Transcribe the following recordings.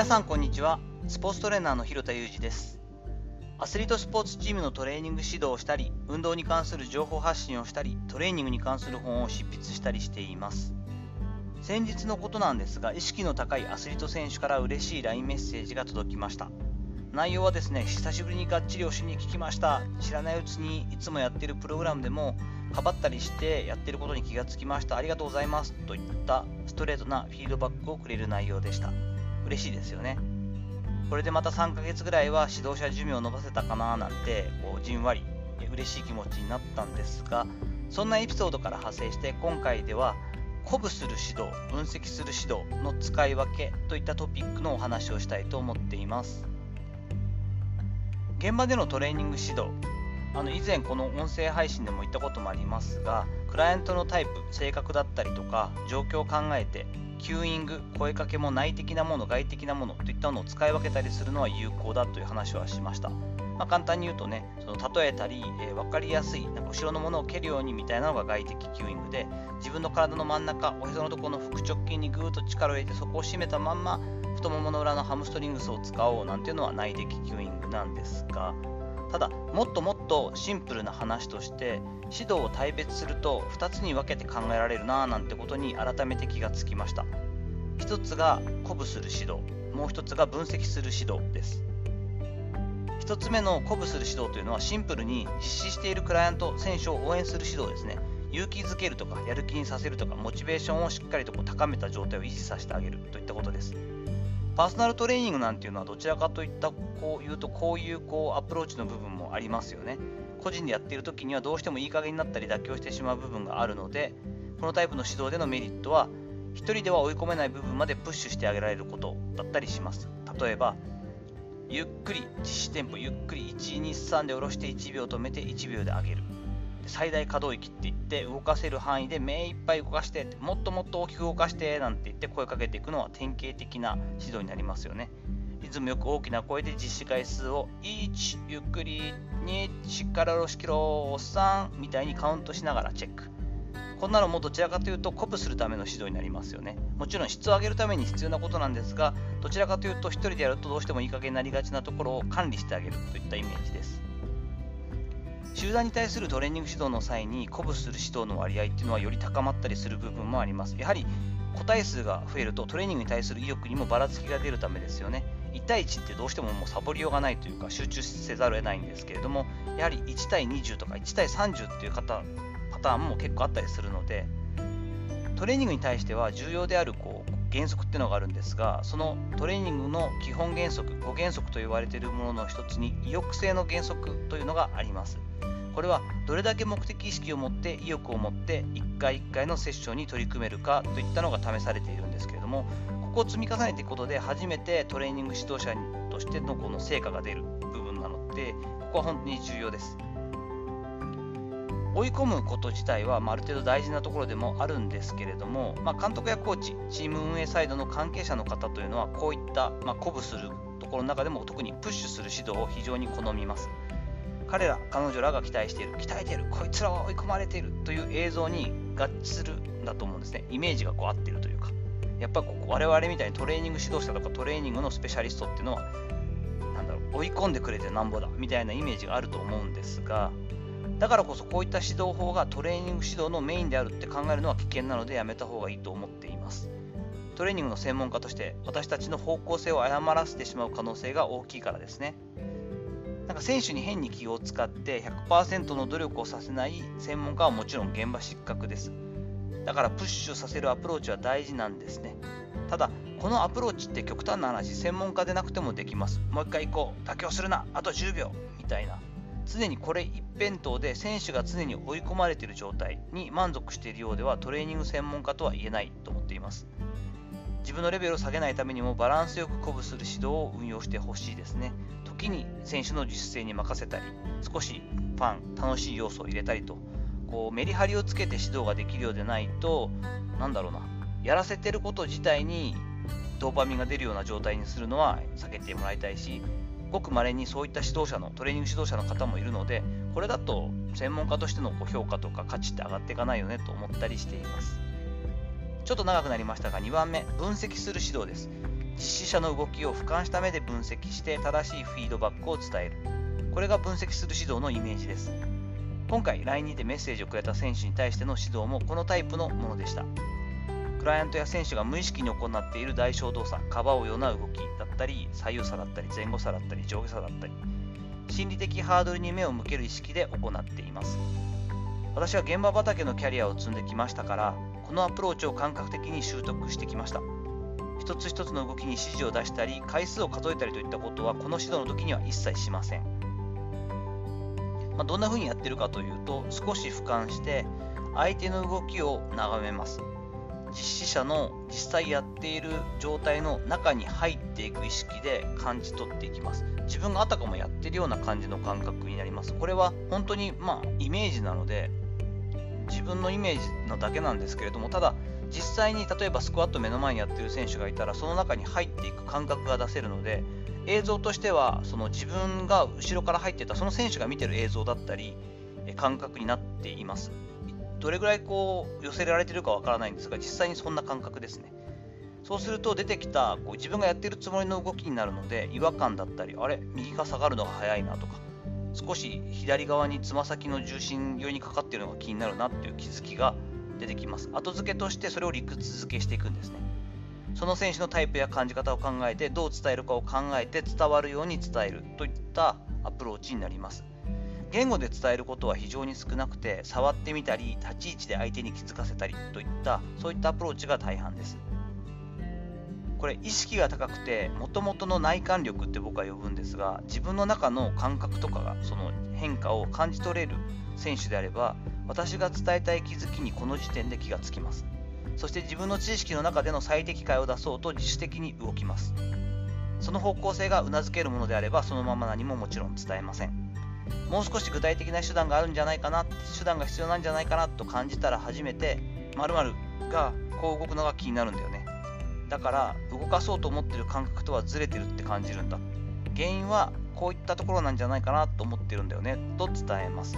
皆さんこんにちは。スポーツトレーナーの広田裕二です。アスリートスポーツチームのトレーニング指導をしたり運動に関する情報発信をしたりトレーニングに関する本を執筆したりしています。先日のことなんですが意識の高いアスリート選手から嬉しい LINE メッセージが届きました。内容はですね久しぶりにがっちり推しに聞きました。知らないうちにいつもやってるプログラムでもかばったりしてやってることに気がつきました。ありがとうございます。といったストレートなフィードバックをくれる内容でした。嬉しいですよね。これでまた3ヶ月ぐらいは指導者寿命を伸ばせたかななんてこうじんわり嬉しい気持ちになったんですがそんなエピソードから派生して今回では鼓舞する指導分析する指導の使い分けといったトピックのお話をしたいと思っています。現場でのトレーニング指導あの以前この音声配信でも言ったこともありますがクライアントのタイプ性格だったりとか状況を考えてキューイング声かけも内的なもの外的なものといったものを使い分けたりするのは有効だという話はしました、まあ、簡単に言うとねその例えたり、えー、分かりやすいなんか後ろのものを蹴るようにみたいなのが外的キューイングで自分の体の真ん中おへそのところの腹直筋にぐーっと力を入れてそこを締めたまんま太ももの裏のハムストリングスを使おうなんていうのは内的キューイングなんですがただもっともっとシンプルな話として指導を大別すると2つに分けて考えられるなぁなんてことに改めて気がつきました。1つが鼓舞する指導。もう1つが分析する指導です。1つ目の鼓舞する指導というのはシンプルに実施しているクライアント選手を応援する指導ですね。勇気づけるとかやる気にさせるとかモチベーションをしっかりとこう高めた状態を維持させてあげるといったことです。パーソナルトレーニングなんていうのはどちらかといったこういうとこういうこうアプローチの部分もありますよね。個人でやっている時にはどうしてもいい加減になったり妥協してしまう部分があるのでこのタイプの指導でのメリットは1人では追い込めない部分までプッシュしてあげられることだったりします。例えばゆっくり実施テンポゆっくり123で下ろして1秒止めて1秒で上げる。最大可動域って言って動かせる範囲で目いっぱい動かしてもっともっと大きく動かしてなんて言って声かけていくのは典型的な指導になりますよね。リズムよく大きな声で実施回数を1ゆっくり2しっかり下ろしきろ3みたいにカウントしながらチェック。こんなのもどちらかというと鼓舞するための指導になりますよね。もちろん質を上げるために必要なことなんですがどちらかというと1人でやるとどうしてもいい加減になりがちなところを管理してあげるといったイメージです。集団に対するトレーニング指導の際に鼓舞する指導の割合っていうのはより高まったりする部分もあります。やはり個体数が増えるとトレーニングに対する意欲にもばらつきが出るためですよね。1対1ってどうしてももうサボりようがないというか集中せざるを得ないんですけれどもやはり1対20とか1対30っていう方パターンも結構あったりするのでトレーニングに対しては重要であるこう原則っていうのがあるんですがそのトレーニングの基本原則5原則と言われているものの一つに意欲性の原則というのがあります。これはどれだけ目的意識を持って意欲を持って1回1回のセッションに取り組めるかといったのが試されているんですけれどもここを積み重ねていくことで初めてトレーニング指導者としてのこの成果が出る部分なのでここは本当に重要です。追い込むこと自体は、まあ、ある程度大事なところでもあるんですけれども、まあ、監督やコーチチーム運営サイドの関係者の方というのはこういった、まあ、鼓舞するところの中でも特にプッシュする指導を非常に好みます。彼ら彼女らが期待している鍛えているこいつらは追い込まれているという映像に合致するんだと思うんですね。イメージがこう合ってるというか。やっぱこ我々みたいにトレーニング指導者とかトレーニングのスペシャリストっていうのはなだろう追い込んでくれてなんぼだみたいなイメージがあると思うんですがだからこそこういった指導法がトレーニング指導のメインであるって考えるのは危険なのでやめた方がいいと思っています。トレーニングの専門家として私たちの方向性を誤らせてしまう可能性が大きいからですね。なんか選手に変に気を使って100%の努力をさせない専門家はもちろん現場失格です。だからプッシュさせるアプローチは大事なんですね。ただ、このアプローチって極端な話、専門家でなくてもできます。もう一回行こう、妥協するな、あと10秒みたいな。常にこれ一辺倒で選手が常に追い込まれている状態に満足しているようではトレーニング専門家とは言えないと思っています。自分のレベルを下げないためにもバランスよく鼓舞する指導を運用してほしいですね。時に選手の自主性に任せたり、少しファン、楽しい要素を入れたりと、こうメリハリをつけて指導ができるようでないと、なんだろうな、やらせてること自体にドーパミンが出るような状態にするのは避けてもらいたいし、ごく稀にそういった指導者のトレーニング指導者の方もいるので、これだと専門家としての評価とか価値って上がっていかないよねと思ったりしています。ちょっと長くなりましたが、2番目、分析する指導です。実施者の動きを俯瞰した目で分析して正しいフィードバックを伝える。これが分析する指導のイメージです。今回 LINE でメッセージをくれた選手に対しての指導もこのタイプのものでした。クライアントや選手が無意識に行っている代償動作かばうような動きだったり左右差だったり前後差だったり上下差だったり心理的ハードルに目を向ける意識で行っています。私は現場畑のキャリアを積んできましたからこのアプローチを感覚的に習得してきました。一つ一つの動きに指示を出したり回数を数えたりといったことはこの指導の時には一切しません、まあ、どんな風にやってるかというと少し俯瞰して相手の動きを眺めます。実施者の実際やっている状態の中に入っていく意識で感じ取っていきます。自分があたかもやってるような感じの感覚になります。これは本当にまあイメージなので自分のイメージなだけなんですけれどもただ実際に例えばスクワット目の前にやってる選手がいたらその中に入っていく感覚が出せるので映像としてはその自分が後ろから入ってたその選手が見てる映像だったり感覚になっています。どれぐらいこう寄せられてるかわからないんですが実際にそんな感覚ですね。そうすると出てきたこう自分がやってるつもりの動きになるので違和感だったりあれ右が下がるのが早いなとか少し左側につま先の重心寄りにかかっているのが気になるなっていう気づきが出てきます。後付けとしてそれを理屈付けしていくんですね。その選手のタイプや感じ方を考えてどう伝えるかを考えて伝わるように伝えるといったアプローチになります。言語で伝えることは非常に少なくて触ってみたり立ち位置で相手に気づかせたりといったそういったアプローチが大半です。これ意識が高くてもともとの内観力って僕は呼ぶんですが自分の中の感覚とかがその変化を感じ取れる選手であれば私が伝えたい気づきにこの時点で気がつきます。そして自分の知識の中での最適解を出そうと自主的に動きます。その方向性が頷けるものであればそのまま何ももちろん伝えません。もう少し具体的な手段があるんじゃないかな手段が必要なんじゃないかなと感じたら初めて〇〇がこう動くのが気になるんだよね。だから動かそうと思ってる感覚とはずれてるって感じるんだ。原因はこういったところなんじゃないかなと思ってるんだよね。と伝えます。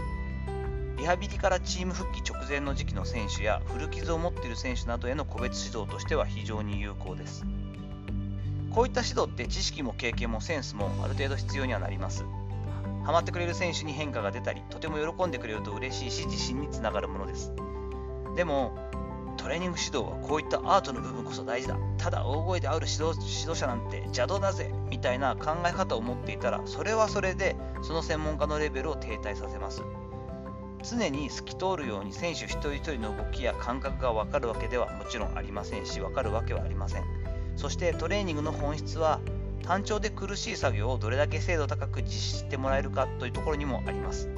リハビリからチーム復帰直前の時期の選手や古傷を持っている選手などへの個別指導としては非常に有効です。こういった指導って知識も経験もセンスもある程度必要にはなります。ハマってくれる選手に変化が出たりとても喜んでくれると嬉しいし自信につながるものです。でもトレーニング指導はこういったアートの部分こそ大事だ。ただ大声である指導指導者なんて邪道だぜみたいな考え方を持っていたらそれはそれでその専門家のレベルを停滞させます。常に透き通るように選手一人一人の動きや感覚が分かるわけではもちろんありませんし分かるわけはありません。そしてトレーニングの本質は単調で苦しい作業をどれだけ精度高く実施してもらえるかというところにもあります。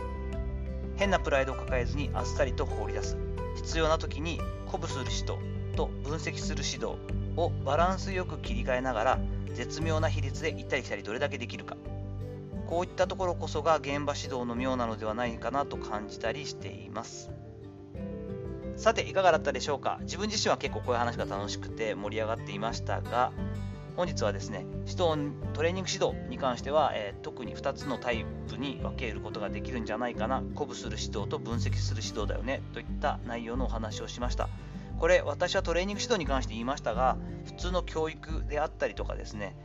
変なプライドを抱えずにあっさりと放り出す。必要な時に鼓舞する指導と分析する指導をバランスよく切り替えながら絶妙な比率で行ったり来たりどれだけできるか。こういったところこそが現場指導の妙なのではないかなと感じたりしています。さていかがだったでしょうか？自分自身は結構こういう話が楽しくて盛り上がっていましたが本日はですね指導トレーニング指導に関しては、えー、特に2つのタイプに分けることができるんじゃないかな。鼓舞する指導と分析する指導だよねといった内容のお話をしました。これ私はトレーニング指導に関して言いましたが普通の教育であったりとかですね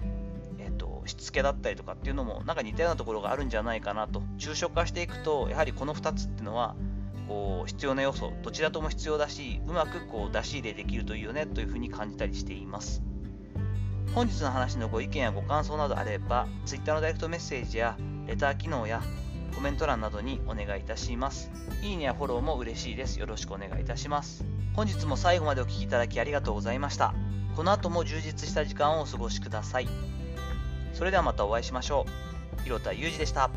しつけだったりとかっていうのもなんか似たようなところがあるんじゃないかなと抽象化していくとやはりこの2つっていうのはこう必要な要素どちらとも必要だしうまくこう出し入れできるといいよねというふうに感じたりしています。本日の話のご意見やご感想などあれば Twitter のダイレクトメッセージやレター機能やコメント欄などにお願いいたします。いいねやフォローも嬉しいです。よろしくお願いいたします。本日も最後までお聴きいただきありがとうございました。この後も充実した時間をお過ごしください。それではまたお会いしましょう。広田裕二でした。